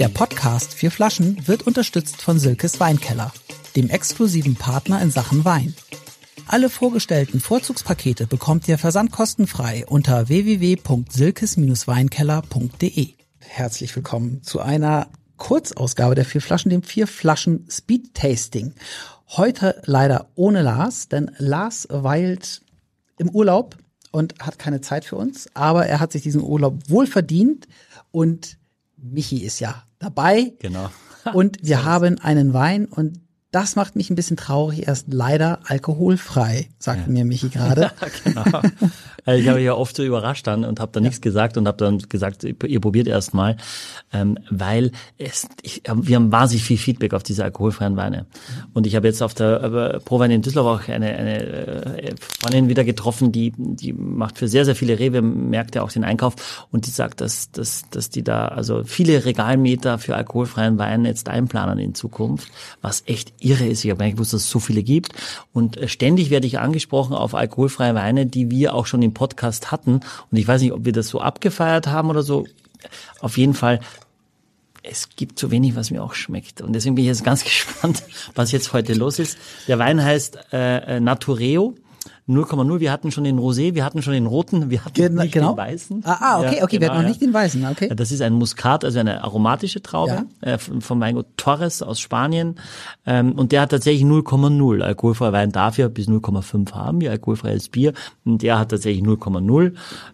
Der Podcast Vier Flaschen wird unterstützt von Silkes Weinkeller, dem exklusiven Partner in Sachen Wein. Alle vorgestellten Vorzugspakete bekommt ihr versandkostenfrei unter www.silkes-weinkeller.de. Herzlich willkommen zu einer Kurzausgabe der Vier Flaschen, dem Vier Flaschen Speed Tasting. Heute leider ohne Lars, denn Lars weilt im Urlaub und hat keine Zeit für uns, aber er hat sich diesen Urlaub wohl verdient und Michi ist ja dabei. Genau. Und wir haben einen Wein und das macht mich ein bisschen traurig. Er ist leider alkoholfrei, sagte ja. mir Michi gerade. genau. Ich habe ja oft so überrascht dann und habe da ja. nichts gesagt und habe dann gesagt, ihr probiert erst mal, ähm, weil es, ich, wir haben wahnsinnig viel Feedback auf diese alkoholfreien Weine. Und ich habe jetzt auf der Prowein in Düsseldorf auch eine, eine äh, Freundin wieder getroffen, die, die macht für sehr, sehr viele Rewe-Märkte auch den Einkauf und die sagt, dass, dass, dass die da also viele Regalmeter für alkoholfreien Wein jetzt einplanen in Zukunft, was echt irre ist. Ich habe gar nicht gewusst, dass es so viele gibt. Und äh, ständig werde ich angesprochen auf alkoholfreie Weine, die wir auch schon im Podcast hatten. Und ich weiß nicht, ob wir das so abgefeiert haben oder so. Auf jeden Fall es gibt zu wenig, was mir auch schmeckt. Und deswegen bin ich jetzt ganz gespannt, was jetzt heute los ist. Der Wein heißt äh, äh Natureo. 0,0. Wir hatten schon den Rosé, wir hatten schon den roten, wir hatten genau. nicht den weißen. Ah, ah okay, okay, genau, wir hatten noch nicht den weißen, okay. Das ist ein Muskat, also eine aromatische Traube ja. äh, vom Weingut Torres aus Spanien. Ähm, und der hat tatsächlich 0,0. Alkoholfreier Wein darf ja bis 0,5 haben, wie alkoholfreies Bier. Und der hat tatsächlich 0,0.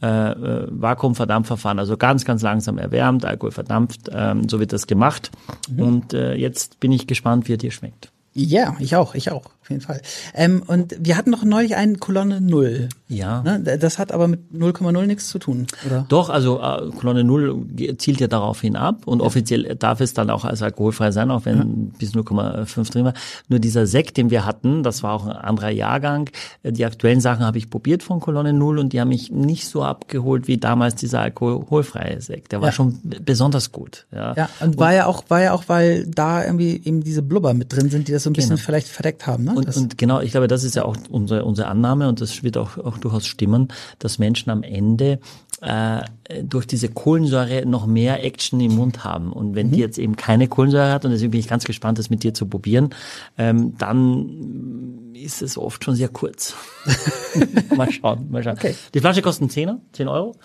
Äh, äh, Vakuumverdampfverfahren, also ganz, ganz langsam erwärmt, Alkohol verdampft. Ähm, so wird das gemacht. Mhm. Und äh, jetzt bin ich gespannt, wie er dir schmeckt. Ja, ich auch, ich auch auf jeden Fall. Ähm, und wir hatten noch neulich einen Kolonne Null. Ja. Ne? Das hat aber mit 0,0 nichts zu tun, oder? Doch, also äh, Kolonne Null zielt ja darauf hin ab und ja. offiziell darf es dann auch als alkoholfrei sein, auch wenn ja. bis 0,5 drin war. Nur dieser Sekt, den wir hatten, das war auch ein anderer Jahrgang. Äh, die aktuellen Sachen habe ich probiert von Kolonne Null und die haben mich nicht so abgeholt wie damals dieser alkoholfreie Sekt. Der war ja. schon besonders gut. Ja, ja und, und war ja auch, war ja auch, weil da irgendwie eben diese Blubber mit drin sind, die das so ein bisschen genau. vielleicht verdeckt haben. Ne? Und, und, genau, ich glaube, das ist ja auch unsere, unsere Annahme und das wird auch, auch durchaus stimmen, dass Menschen am Ende äh, durch diese Kohlensäure noch mehr Action im Mund haben. Und wenn mhm. die jetzt eben keine Kohlensäure hat, und deswegen bin ich ganz gespannt, das mit dir zu probieren, ähm, dann ist es oft schon sehr kurz. mal schauen, mal schauen. Okay. Die Flasche kostet 10 10 Euro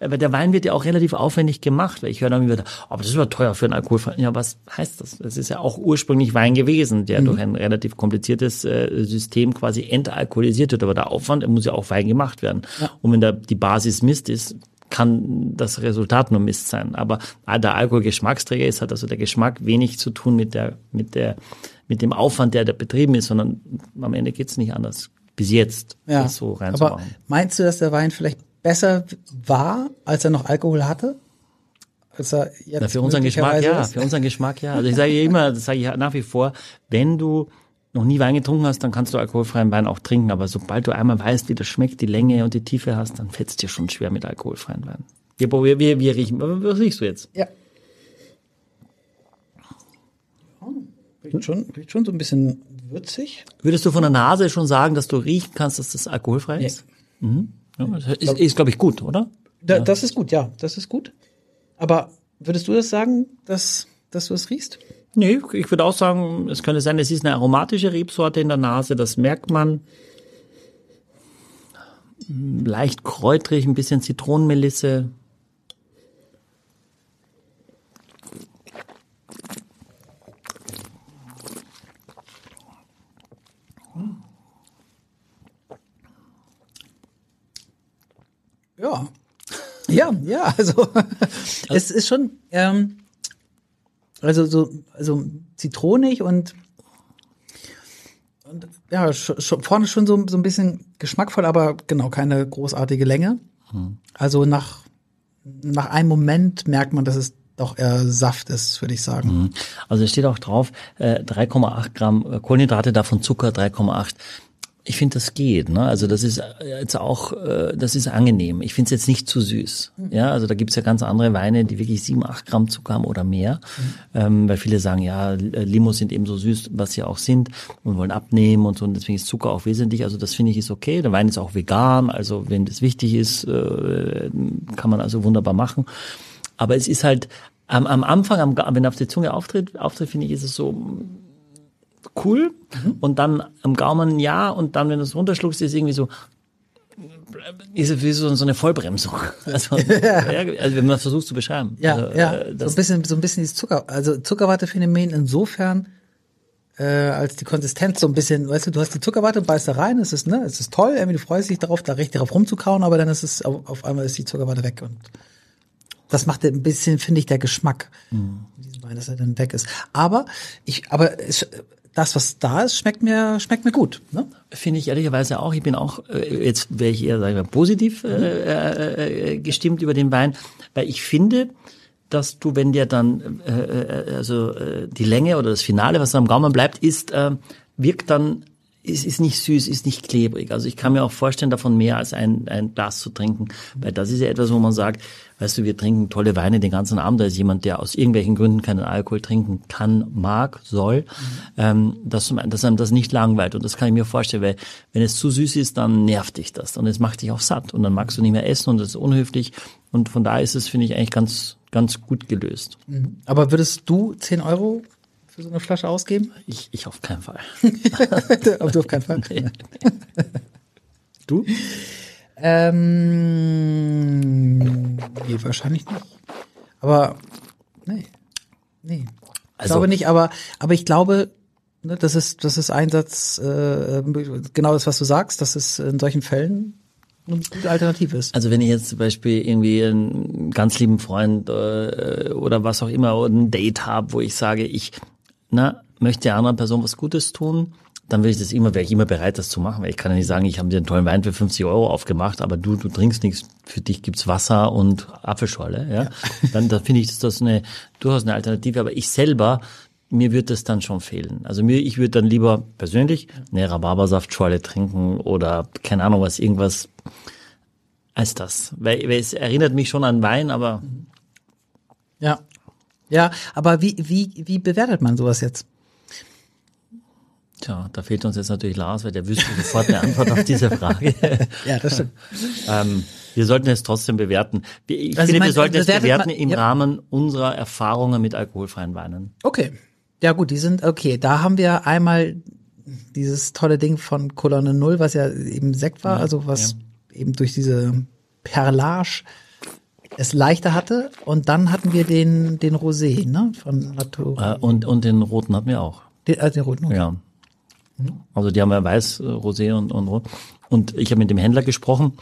aber der Wein wird ja auch relativ aufwendig gemacht, weil ich höre dann wieder, aber das ist aber teuer für einen Alkoholfrei. Ja, was heißt das? Das ist ja auch ursprünglich Wein gewesen, der mhm. durch ein relativ kompliziertes äh, System quasi entalkoholisiert wird. Aber der Aufwand, er muss ja auch Wein gemacht werden. Ja. Und wenn da die Basis Mist ist, kann das Resultat nur Mist sein. Aber der Alkohol Geschmacksträger ist, hat also der Geschmack wenig zu tun mit der, mit der, mit dem Aufwand, der da betrieben ist, sondern am Ende geht's nicht anders. Bis jetzt. Ja. So reinzumachen. Aber meinst du, dass der Wein vielleicht besser war, als er noch Alkohol hatte? Als er jetzt Na, für unseren Geschmack ja, für unseren Geschmack ja. Also ich sage immer, das sage ich nach wie vor, wenn du noch nie Wein getrunken hast, dann kannst du alkoholfreien Wein auch trinken. Aber sobald du einmal weißt, wie das schmeckt, die Länge und die Tiefe hast, dann fällt es dir schon schwer mit alkoholfreien Wein. Wir, wir, wir, wir riechen. Was riechst du jetzt? Ja. Riecht schon, riecht schon so ein bisschen würzig. Würdest du von der Nase schon sagen, dass du riechen kannst, dass das alkoholfrei ist? Ja. Mhm. Ja, das ist, ist glaube ich, gut, oder? Da, ja. Das ist gut, ja, das ist gut. Aber würdest du das sagen, dass, dass du es riechst? Nee, ich würde auch sagen, es könnte sein, es ist eine aromatische Rebsorte in der Nase, das merkt man. Leicht kräutrig, ein bisschen Zitronenmelisse. Ja. Ja, ja, also es ist schon, ähm, also so, also zitronig und, und ja, schon, vorne schon so, so ein bisschen geschmackvoll, aber genau keine großartige Länge. Hm. Also nach, nach einem Moment merkt man, dass es doch eher Saft ist, würde ich sagen. Hm. Also es steht auch drauf, äh, 3,8 Gramm Kohlenhydrate, davon Zucker 3,8. Ich finde, das geht. Ne? Also das ist jetzt auch, äh, das ist angenehm. Ich finde es jetzt nicht zu süß. Mhm. Ja, also da gibt's ja ganz andere Weine, die wirklich sieben, acht Gramm Zucker haben oder mehr. Mhm. Ähm, weil viele sagen, ja, Limos sind eben so süß, was sie auch sind und wollen abnehmen und so. Und deswegen ist Zucker auch wesentlich. Also das finde ich ist okay. Der Wein ist auch vegan. Also wenn das wichtig ist, äh, kann man also wunderbar machen. Aber es ist halt Am, am Anfang, am, wenn er auf die Zunge auftritt, auftritt finde ich, ist es so cool. Und dann am Gaumen ja. Und dann, wenn du es runterschluckst, ist es irgendwie so, ist es wie so, so eine Vollbremsung. Also, ja, also wenn man das versucht zu beschreiben. Ja, also, ja. äh, so ein bisschen, so ein bisschen dieses Zucker, also Zuckerwattephänomen insofern, äh, als die Konsistenz so ein bisschen, weißt du, du hast die Zuckerwatte, beißt da rein, es ist, ne, es ist toll, irgendwie du freust dich darauf, da richtig drauf rumzukauen, aber dann ist es, auf, auf einmal ist die Zuckerwatte weg und das macht ein bisschen, finde ich, der Geschmack, Mhm. dass er dann weg ist. Aber ich, aber es, das, was da ist, schmeckt mir, schmeckt mir gut, ne? Finde ich ehrlicherweise auch. Ich bin auch, äh, jetzt wäre ich eher sagen wir, positiv äh, äh, äh, gestimmt über den Wein, weil ich finde, dass du, wenn dir dann äh, äh, also äh, die Länge oder das Finale, was am Gaumen bleibt, ist, äh, wirkt dann ist, ist nicht süß, ist nicht klebrig. Also ich kann mir auch vorstellen, davon mehr als ein, ein Glas zu trinken. Weil das ist ja etwas, wo man sagt, weißt du, wir trinken tolle Weine den ganzen Abend. Da ist jemand, der aus irgendwelchen Gründen keinen Alkohol trinken kann, mag, soll, ähm, dass, dass einem das nicht langweilt. Und das kann ich mir vorstellen, weil wenn es zu süß ist, dann nervt dich das. Und es macht dich auch satt. Und dann magst du nicht mehr essen und das ist unhöflich. Und von daher ist es, finde ich, eigentlich ganz, ganz gut gelöst. Aber würdest du 10 Euro für so eine Flasche ausgeben? Ich, ich auf keinen Fall. Aber du auf keinen Fall. Du? Ähm, nee, wahrscheinlich nicht. Aber, nee, nee. Ich Also- glaube nicht, aber, aber ich glaube, ne, das ist, das ist Einsatz, äh, genau das, was du sagst, dass es in solchen Fällen eine gute Alternative ist. Also wenn ich jetzt zum Beispiel irgendwie einen ganz lieben Freund äh, oder was auch immer oder ein Date habe, wo ich sage, ich na, möchte der anderen Person was Gutes tun, dann will ich das immer, wäre ich immer bereit, das zu machen. Weil ich kann ja nicht sagen, ich habe dir einen tollen Wein für 50 Euro aufgemacht, aber du, du trinkst nichts, für dich gibt's Wasser und Apfelschorle, ja. Dann, dann finde ich, ist das eine durchaus eine Alternative. Aber ich selber, mir wird das dann schon fehlen. Also mir, ich würde dann lieber persönlich eine Rhabarbersaftschorle trinken oder keine Ahnung was, irgendwas als das. Weil, weil es erinnert mich schon an Wein, aber Ja. Ja, aber wie, wie, wie bewertet man sowas jetzt? tja, da fehlt uns jetzt natürlich Lars, weil der wüsste sofort eine Antwort auf diese Frage. Ja, das stimmt. ähm, wir sollten es trotzdem bewerten. Ich Also ich finde, meine, wir sollten es bewerten man- im ja. Rahmen unserer Erfahrungen mit alkoholfreien Weinen. Okay. Ja gut, die sind, okay, da haben wir einmal dieses tolle Ding von Kolonne Null, was ja eben Sekt war, also was eben durch diese Perlage es leichter hatte. Und dann hatten wir den, den Rosé, ne, von Natur. Äh, und, und den roten hatten wir auch. Den, äh, den roten. Ja. Also die haben ja weiß, äh, Rosé und, und rot. Und ich habe mit dem Händler gesprochen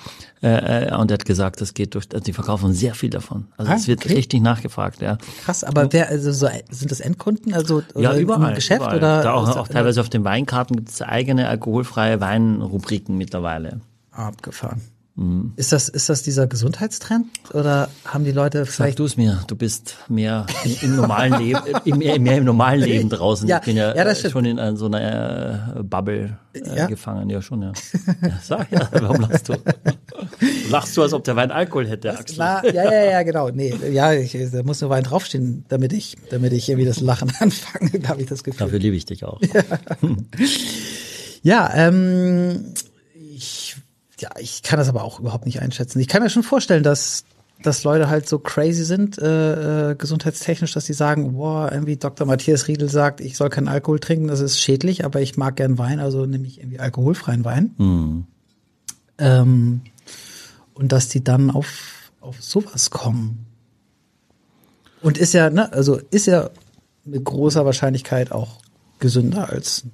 äh, äh, und er hat gesagt, das geht durch, also die verkaufen sehr viel davon. Also Ah, es wird okay. richtig nachgefragt, ja. Krass, aber wer, also so, sind das Endkunden, also Ja, überall. im Geschäft überall. oder? da auch, auch teilweise auf den Weinkarten gibt es eigene alkoholfreie Weinrubriken mittlerweile. abgefahren. Mhm. Ist das, ist das dieser Gesundheitstrend oder haben die Leute Sag vielleicht du es mir, du bist mehr im, normalen Leben, im, mehr, mehr im normalen Leben draußen. Ja, ich bin ja, ja, das äh, schon in äh, so einer äh, Bubble äh, Ja. gefangen, ja schon, ja. ja. Sag ja, warum lachst du? Lachst du, als ob der Wein Alkohol hätte, Axel? Na, ja, ja, ja, genau. Nee, ja, ich, da muss nur Wein draufstehen, damit ich, damit ich irgendwie das Lachen anfange, habe ich das Gefühl. Dafür liebe ich dich auch. Ja, ähm, ich, ja, ich kann das aber auch überhaupt nicht einschätzen. Ich kann mir schon vorstellen, dass, dass Leute halt so crazy sind, äh, äh, gesundheitstechnisch, dass sie sagen, boah, irgendwie Dr. Matthias Riedel sagt, ich soll keinen Alkohol trinken, das ist schädlich, aber ich mag gern Wein, also nehme ich irgendwie alkoholfreien Wein. Ähm, und dass die dann auf, auf sowas kommen. Und ist ja, ne, also ist ja mit großer Wahrscheinlichkeit auch gesünder als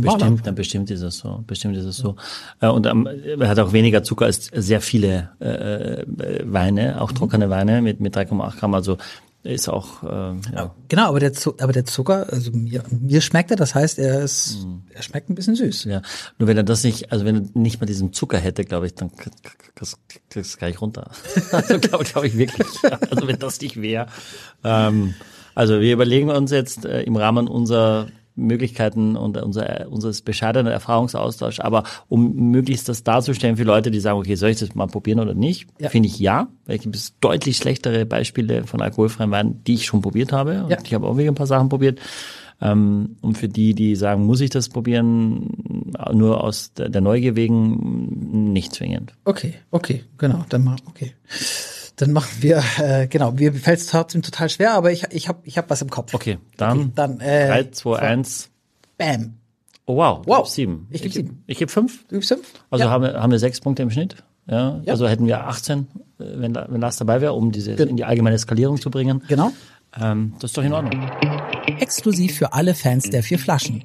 Bestimmt, dann bestimmt ist es so. Bestimmt ist es so. Äh, Und ähm, er hat auch weniger Zucker als sehr viele äh, äh, Weine, auch trockene Weine mit, mit 3,8 Gramm. Also ist auch, äh, ja. Genau, aber der, Zu aber der Zucker, also mir, mir schmeckt er, das heißt, er ist, er schmeckt ein bisschen süß. ja. Nur wenn er das nicht, also wenn er nicht mal diesen Zucker hätte, glaube ich, dann kriegst du gar nicht runter. Also glaube glaub ich wirklich. Ja. Also wenn das nicht wäre. Ähm, also wir überlegen uns jetzt äh, im Rahmen unserer Möglichkeiten und unser, unseres bescheidenen Erfahrungsaustausch, aber um möglichst das darzustellen für Leute, die sagen, okay, soll ich das mal probieren oder nicht, Ja. finde ich ja, weil es gibt deutlich schlechtere Beispiele von alkoholfreien Weinen, die ich schon probiert habe. Und Ja. ich habe auch wieder ein paar Sachen probiert. Ähm, und für die, die sagen, muss ich das probieren, nur aus der, der Neugier wegen, nicht zwingend. Okay, okay, genau, dann mal, okay. Dann machen wir, äh, genau, mir fällt es trotzdem total schwer, aber ich, ich habe ich hab was im Kopf. Okay, dann, Okay, dann, äh, 3, 2, 1. Bam. Oh wow, Wow. sieben. Ich geb geb- sieben. Ich gebe fünf. Du gibst fünf? Also ja. haben, wir, haben wir sechs Punkte im Schnitt. Ja, Ja. also hätten wir 18, äh, wenn, wenn Lars dabei wäre, um diese in die allgemeine Skalierung zu bringen. Genau. Ähm, das ist doch in Ordnung. Exklusiv für alle Fans der vier Flaschen.